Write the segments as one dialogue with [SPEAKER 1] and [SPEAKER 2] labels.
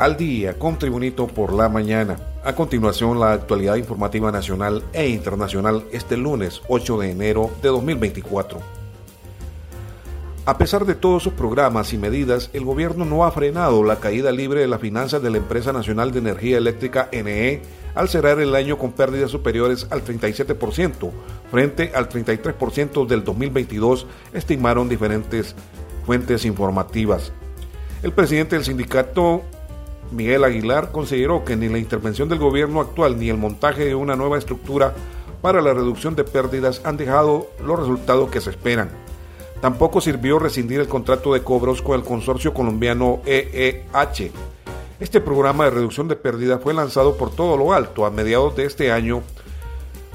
[SPEAKER 1] Al día con Tribunito por la mañana. A continuación, la actualidad informativa nacional e internacional este lunes 8 de enero de 2024. A pesar de todos sus programas y medidas, el gobierno no ha frenado la caída libre de las finanzas de la empresa nacional de energía eléctrica NE al cerrar el año con pérdidas superiores al 37% frente al 33% del 2022, estimaron diferentes fuentes informativas. El presidente del sindicato Miguel Aguilar consideró que ni la intervención del gobierno actual ni el montaje de una nueva estructura para la reducción de pérdidas han dejado los resultados que se esperan. Tampoco sirvió rescindir el contrato de cobros con el consorcio colombiano EEH. Este programa de reducción de pérdidas fue lanzado por todo lo alto a mediados de este año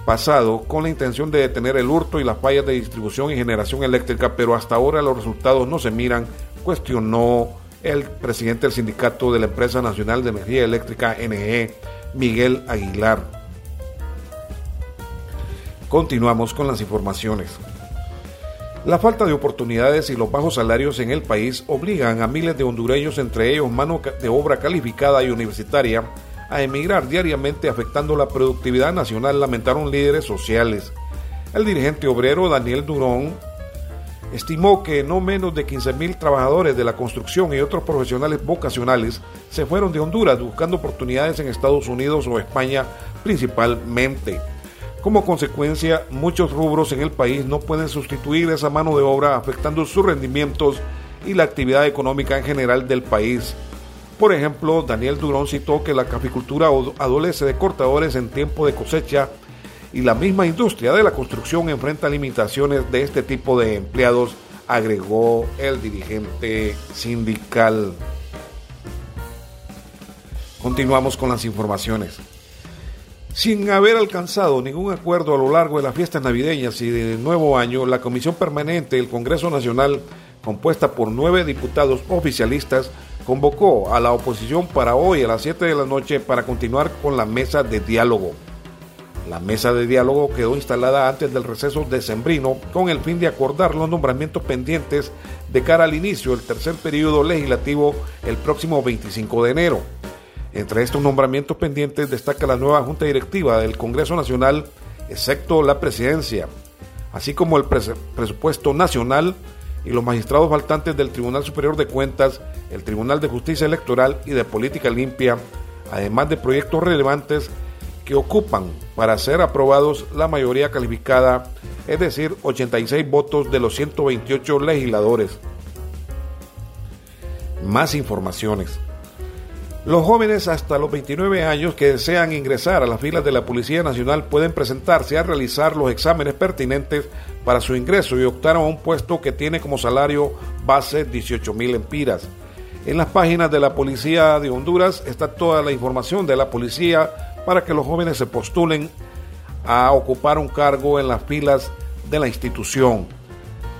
[SPEAKER 1] pasado con la intención de detener el hurto y las fallas de distribución y generación eléctrica, pero hasta ahora los resultados no se miran, cuestionó el presidente del sindicato de la Empresa Nacional de Energía Eléctrica NE, Miguel Aguilar. Continuamos con las informaciones. La falta de oportunidades y los bajos salarios en el país obligan a miles de hondureños, entre ellos mano de obra calificada y universitaria, a emigrar diariamente afectando la productividad nacional, lamentaron líderes sociales. El dirigente obrero Daniel Durón estimó que no menos de 15.000 trabajadores de la construcción y otros profesionales vocacionales se fueron de Honduras buscando oportunidades en Estados Unidos o España principalmente. Como consecuencia, muchos rubros en el país no pueden sustituir esa mano de obra afectando sus rendimientos y la actividad económica en general del país. Por ejemplo, Daniel Durón citó que la caficultura adolece de cortadores en tiempo de cosecha y la misma industria de la construcción enfrenta limitaciones de este tipo de empleados, agregó el dirigente sindical. Continuamos con las informaciones. Sin haber alcanzado ningún acuerdo a lo largo de las fiestas navideñas y de nuevo año, la Comisión Permanente del Congreso Nacional, compuesta por nueve diputados oficialistas, convocó a la oposición para hoy a las 7 de la noche para continuar con la mesa de diálogo. La mesa de diálogo quedó instalada antes del receso decembrino con el fin de acordar los nombramientos pendientes de cara al inicio del tercer periodo legislativo el próximo 25 de enero. Entre estos nombramientos pendientes destaca la nueva Junta Directiva del Congreso Nacional, excepto la presidencia, así como el presupuesto nacional y los magistrados faltantes del Tribunal Superior de Cuentas, el Tribunal de Justicia Electoral y de Política Limpia, además de proyectos relevantes que ocupan para ser aprobados la mayoría calificada, es decir, 86 votos de los 128 legisladores. Más informaciones. Los jóvenes hasta los 29 años que desean ingresar a las filas de la Policía Nacional pueden presentarse a realizar los exámenes pertinentes para su ingreso y optar a un puesto que tiene como salario base 18 mil empiras. En las páginas de la Policía de Honduras está toda la información de la policía para que los jóvenes se postulen a ocupar un cargo en las filas de la institución.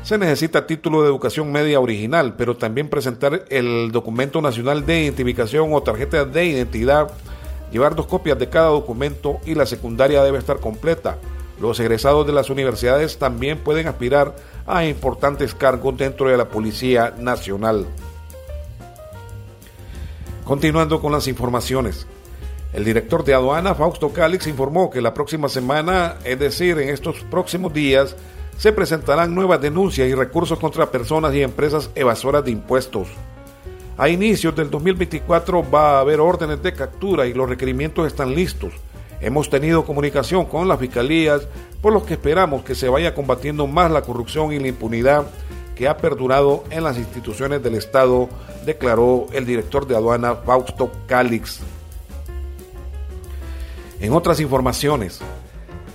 [SPEAKER 1] Se necesita título de educación media original, pero también presentar el documento nacional de identificación o tarjeta de identidad, llevar dos copias de cada documento y la secundaria debe estar completa. Los egresados de las universidades también pueden aspirar a importantes cargos dentro de la Policía Nacional. Continuando con las informaciones. El director de aduana, Fausto Calix, informó que la próxima semana, es decir, en estos próximos días, se presentarán nuevas denuncias y recursos contra personas y empresas evasoras de impuestos. A inicios del 2024 va a haber órdenes de captura y los requerimientos están listos. Hemos tenido comunicación con las fiscalías, por lo que esperamos que se vaya combatiendo más la corrupción y la impunidad que ha perdurado en las instituciones del Estado, declaró el director de aduana Fausto Calix. En otras informaciones,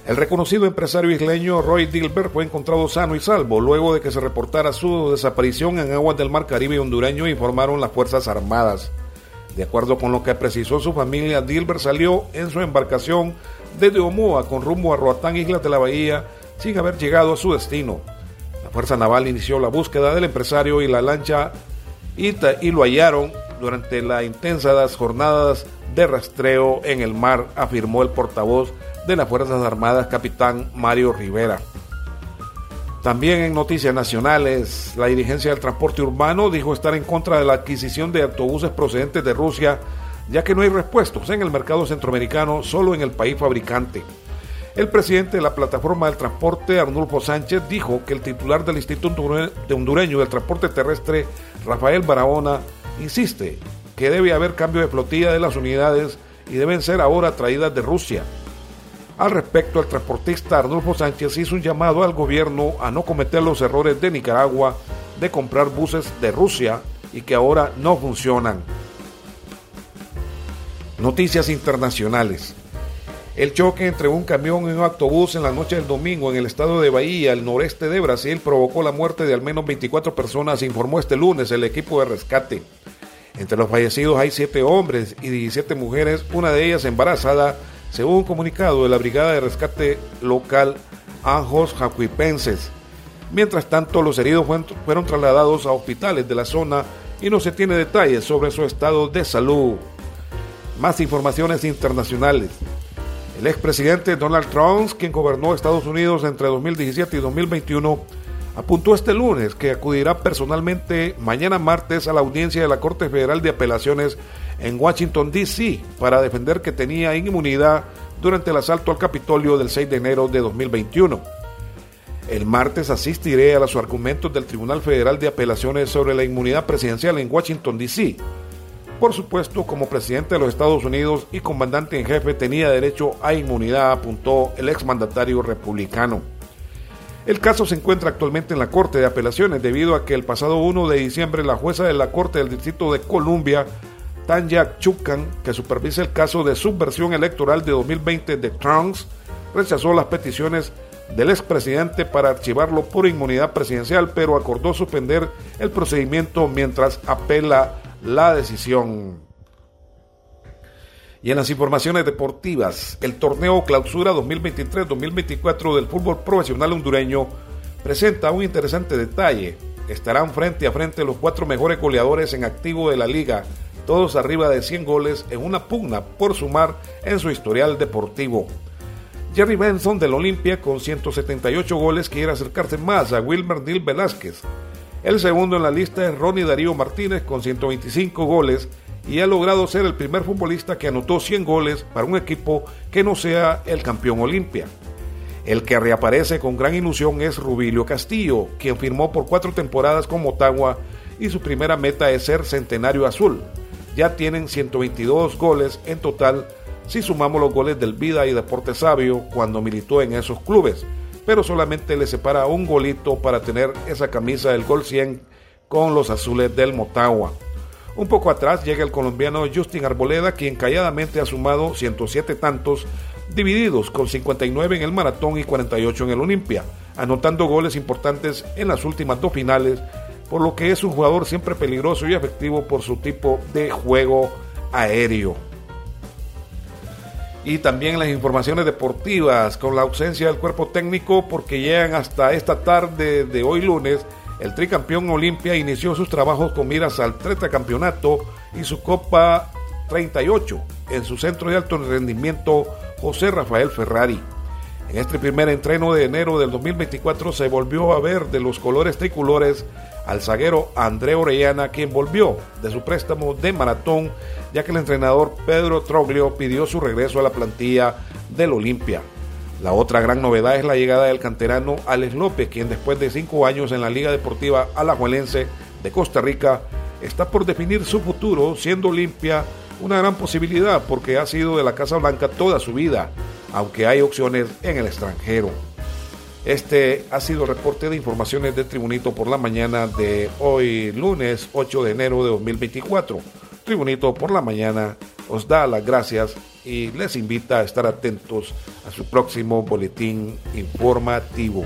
[SPEAKER 1] El reconocido empresario isleño Roy Dilbert fue encontrado sano y salvo luego de que se reportara su desaparición en aguas del Mar Caribe hondureño, informaron las Fuerzas Armadas. De acuerdo con lo que precisó su familia, Dilbert salió en su embarcación desde Omoa con rumbo a Roatán, Islas de la Bahía, sin haber llegado a su destino. La Fuerza Naval inició la búsqueda del empresario y la lancha Ita y lo hallaron durante las intensas jornadas de rastreo en el mar, afirmó el portavoz de las Fuerzas Armadas, capitán Mario Rivera. También en noticias nacionales, la dirigencia del transporte urbano dijo estar en contra de la adquisición de autobuses procedentes de Rusia, ya que no hay repuestos en el mercado centroamericano, solo en el país fabricante. El presidente de la plataforma del transporte, Arnulfo Sánchez, dijo que el titular del Instituto Hondureño del Transporte Terrestre, Rafael Barahona, insiste que debe haber cambio de flotilla de las unidades y deben ser ahora traídas de Rusia. Al respecto, el transportista Arnulfo Sánchez hizo un llamado al gobierno a no cometer los errores de Nicaragua de comprar buses de Rusia y que ahora no funcionan. Noticias internacionales. El choque entre un camión y un autobús en la noche del domingo en el estado de Bahía, al noreste de Brasil, provocó la muerte de al menos 24 personas, informó este lunes el equipo de rescate. Entre los fallecidos hay 7 hombres y 17 mujeres, una de ellas embarazada, según un comunicado de la Brigada de Rescate Local Anjos Jacuipenses. Mientras tanto, los heridos fueron trasladados a hospitales de la zona y no se tiene detalles sobre su estado de salud. Más informaciones internacionales. El expresidente Donald Trump, quien gobernó Estados Unidos entre 2017 y 2021, apuntó este lunes que acudirá personalmente mañana martes a la audiencia de la Corte Federal de Apelaciones en Washington, D.C., para defender que tenía inmunidad durante el asalto al Capitolio del 6 de enero de 2021. El martes asistiré a los argumentos del Tribunal Federal de Apelaciones sobre la inmunidad presidencial en Washington, D.C. Por supuesto, como presidente de los Estados Unidos y comandante en jefe tenía derecho a inmunidad, apuntó el exmandatario republicano. El caso se encuentra actualmente en la Corte de Apelaciones debido a que el pasado 1 de diciembre la jueza de la Corte del Distrito de Columbia Tanya Chukan, que supervisa el caso de subversión electoral de 2020 de Trump, rechazó las peticiones del expresidente para archivarlo por inmunidad presidencial, pero acordó suspender el procedimiento mientras apela la decisión. Y en las informaciones deportivas, el torneo Clausura 2023-2024 del fútbol profesional hondureño presenta un interesante detalle. Estarán frente a frente los cuatro mejores goleadores en activo de la liga todos arriba de 100 goles en una pugna por sumar en su historial deportivo. Jerry Benson del Olimpia con 178 goles quiere acercarse más a Wilmer Neil Velázquez. El segundo en la lista es Ronnie Darío Martínez con 125 goles y ha logrado ser el primer futbolista que anotó 100 goles para un equipo que no sea el campeón Olimpia. El que reaparece con gran ilusión es Rubilio Castillo, quien firmó por cuatro temporadas con Motagua y su primera meta es ser centenario azul ya tienen 122 goles en total si sumamos los goles del Vida y Deporte Sabio cuando militó en esos clubes, pero solamente le separa un golito para tener esa camisa del gol 100 con los azules del Motagua. Un poco atrás llega el colombiano Justin Arboleda, quien calladamente ha sumado 107 tantos, divididos con 59 en el maratón y 48 en el Olimpia, anotando goles importantes en las últimas dos finales por lo que es un jugador siempre peligroso y efectivo por su tipo de juego aéreo. Y también las informaciones deportivas con la ausencia del cuerpo técnico porque llegan hasta esta tarde de hoy lunes. El tricampeón Olimpia inició sus trabajos con miras al campeonato y su Copa 38 en su centro de alto rendimiento José Rafael Ferrari. En este primer entreno de enero del 2024 se volvió a ver de los colores tricolores al zaguero André Orellana, quien volvió de su préstamo de maratón, ya que el entrenador Pedro Troglio pidió su regreso a la plantilla del Olimpia. La otra gran novedad es la llegada del canterano Alex López, quien después de cinco años en la Liga Deportiva Alajuelense de Costa Rica está por definir su futuro, siendo Olimpia una gran posibilidad porque ha sido de la Casa Blanca toda su vida, aunque hay opciones en el extranjero. Este ha sido el reporte de informaciones de Tribunito por la mañana de hoy lunes 8 de enero de 2024. Tribunito por la mañana os da las gracias y les invita a estar atentos a su próximo boletín informativo.